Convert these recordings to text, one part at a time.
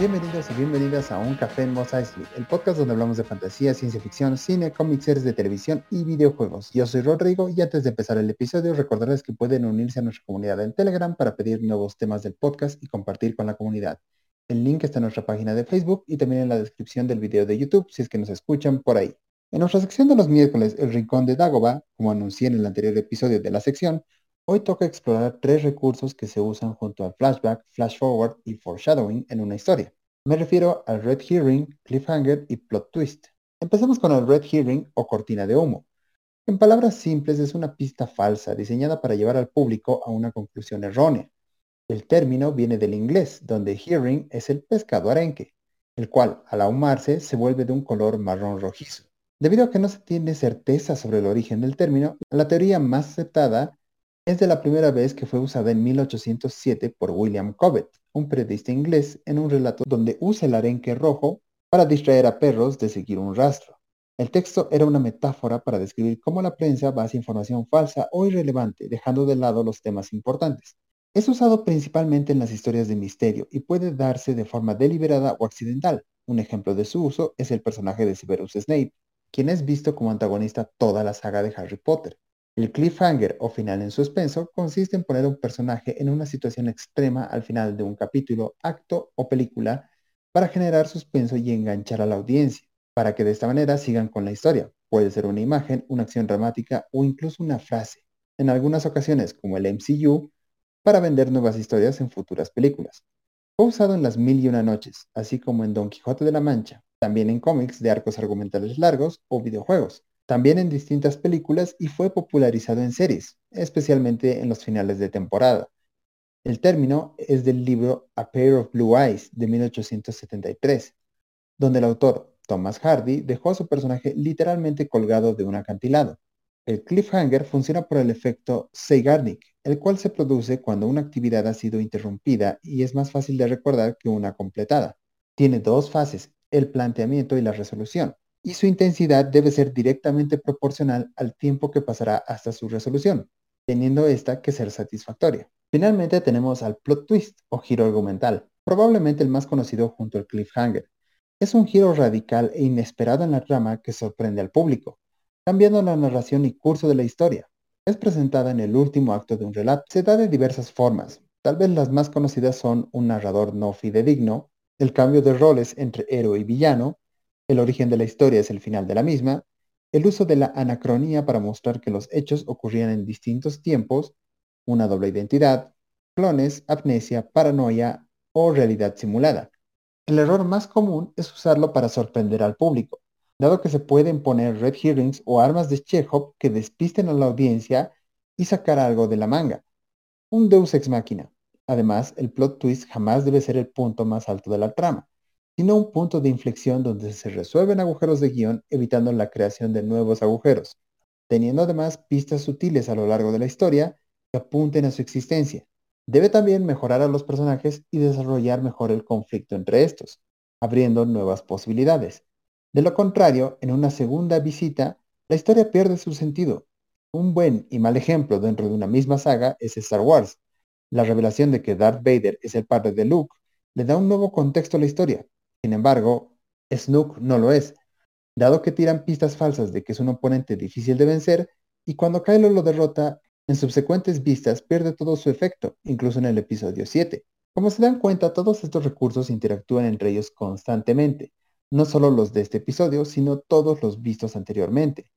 bienvenidas a Un Café en Mos el podcast donde hablamos de fantasía, ciencia ficción, cine, cómics, series de televisión y videojuegos. Yo soy Rodrigo y antes de empezar el episodio recordarles que pueden unirse a nuestra comunidad en Telegram para pedir nuevos temas del podcast y compartir con la comunidad. El link está en nuestra página de Facebook y también en la descripción del video de YouTube si es que nos escuchan por ahí. En nuestra sección de los miércoles, El Rincón de Dagoba, como anuncié en el anterior episodio de la sección, hoy toca explorar tres recursos que se usan junto al flashback, flash forward y foreshadowing en una historia. Me refiero al Red Herring, Cliffhanger y Plot Twist. Empezamos con el Red Herring o cortina de humo. En palabras simples es una pista falsa diseñada para llevar al público a una conclusión errónea. El término viene del inglés, donde herring es el pescado arenque, el cual al ahumarse se vuelve de un color marrón rojizo. Debido a que no se tiene certeza sobre el origen del término, la teoría más aceptada es de la primera vez que fue usada en 1807 por William Cobbett, un periodista inglés, en un relato donde usa el arenque rojo para distraer a perros de seguir un rastro. El texto era una metáfora para describir cómo la prensa basa información falsa o irrelevante, dejando de lado los temas importantes. Es usado principalmente en las historias de misterio y puede darse de forma deliberada o accidental. Un ejemplo de su uso es el personaje de Severus Snape, quien es visto como antagonista toda la saga de Harry Potter. El cliffhanger o final en suspenso consiste en poner a un personaje en una situación extrema al final de un capítulo, acto o película para generar suspenso y enganchar a la audiencia, para que de esta manera sigan con la historia. Puede ser una imagen, una acción dramática o incluso una frase. En algunas ocasiones, como el MCU, para vender nuevas historias en futuras películas. Fue usado en Las Mil y Una Noches, así como en Don Quijote de la Mancha, también en cómics de arcos argumentales largos o videojuegos también en distintas películas y fue popularizado en series, especialmente en los finales de temporada. El término es del libro A Pair of Blue Eyes de 1873, donde el autor Thomas Hardy dejó a su personaje literalmente colgado de un acantilado. El cliffhanger funciona por el efecto Zeigarnik, el cual se produce cuando una actividad ha sido interrumpida y es más fácil de recordar que una completada. Tiene dos fases, el planteamiento y la resolución y su intensidad debe ser directamente proporcional al tiempo que pasará hasta su resolución, teniendo esta que ser satisfactoria. Finalmente tenemos al plot twist o giro argumental, probablemente el más conocido junto al cliffhanger. Es un giro radical e inesperado en la trama que sorprende al público, cambiando la narración y curso de la historia. Es presentada en el último acto de un relato. Se da de diversas formas. Tal vez las más conocidas son un narrador no fidedigno, el cambio de roles entre héroe y villano, el origen de la historia es el final de la misma, el uso de la anacronía para mostrar que los hechos ocurrían en distintos tiempos, una doble identidad, clones, amnesia, paranoia o realidad simulada. El error más común es usarlo para sorprender al público, dado que se pueden poner red herrings o armas de Chekhov que despisten a la audiencia y sacar algo de la manga. Un deus ex machina. Además, el plot twist jamás debe ser el punto más alto de la trama sino un punto de inflexión donde se resuelven agujeros de guion evitando la creación de nuevos agujeros, teniendo además pistas sutiles a lo largo de la historia que apunten a su existencia. Debe también mejorar a los personajes y desarrollar mejor el conflicto entre estos, abriendo nuevas posibilidades. De lo contrario, en una segunda visita, la historia pierde su sentido. Un buen y mal ejemplo dentro de una misma saga es Star Wars. La revelación de que Darth Vader es el padre de Luke le da un nuevo contexto a la historia, sin embargo, Snook no lo es, dado que tiran pistas falsas de que es un oponente difícil de vencer y cuando Kylo lo derrota, en subsecuentes vistas pierde todo su efecto, incluso en el episodio 7. Como se dan cuenta, todos estos recursos interactúan entre ellos constantemente, no solo los de este episodio, sino todos los vistos anteriormente.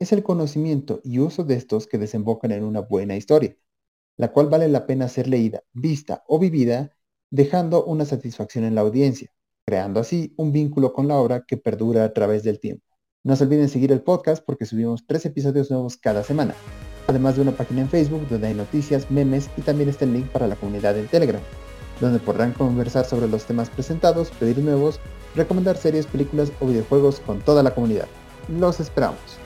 Es el conocimiento y uso de estos que desembocan en una buena historia, la cual vale la pena ser leída, vista o vivida, dejando una satisfacción en la audiencia creando así un vínculo con la obra que perdura a través del tiempo. No se olviden seguir el podcast porque subimos tres episodios nuevos cada semana, además de una página en Facebook donde hay noticias, memes y también está el link para la comunidad en Telegram, donde podrán conversar sobre los temas presentados, pedir nuevos, recomendar series, películas o videojuegos con toda la comunidad. Los esperamos.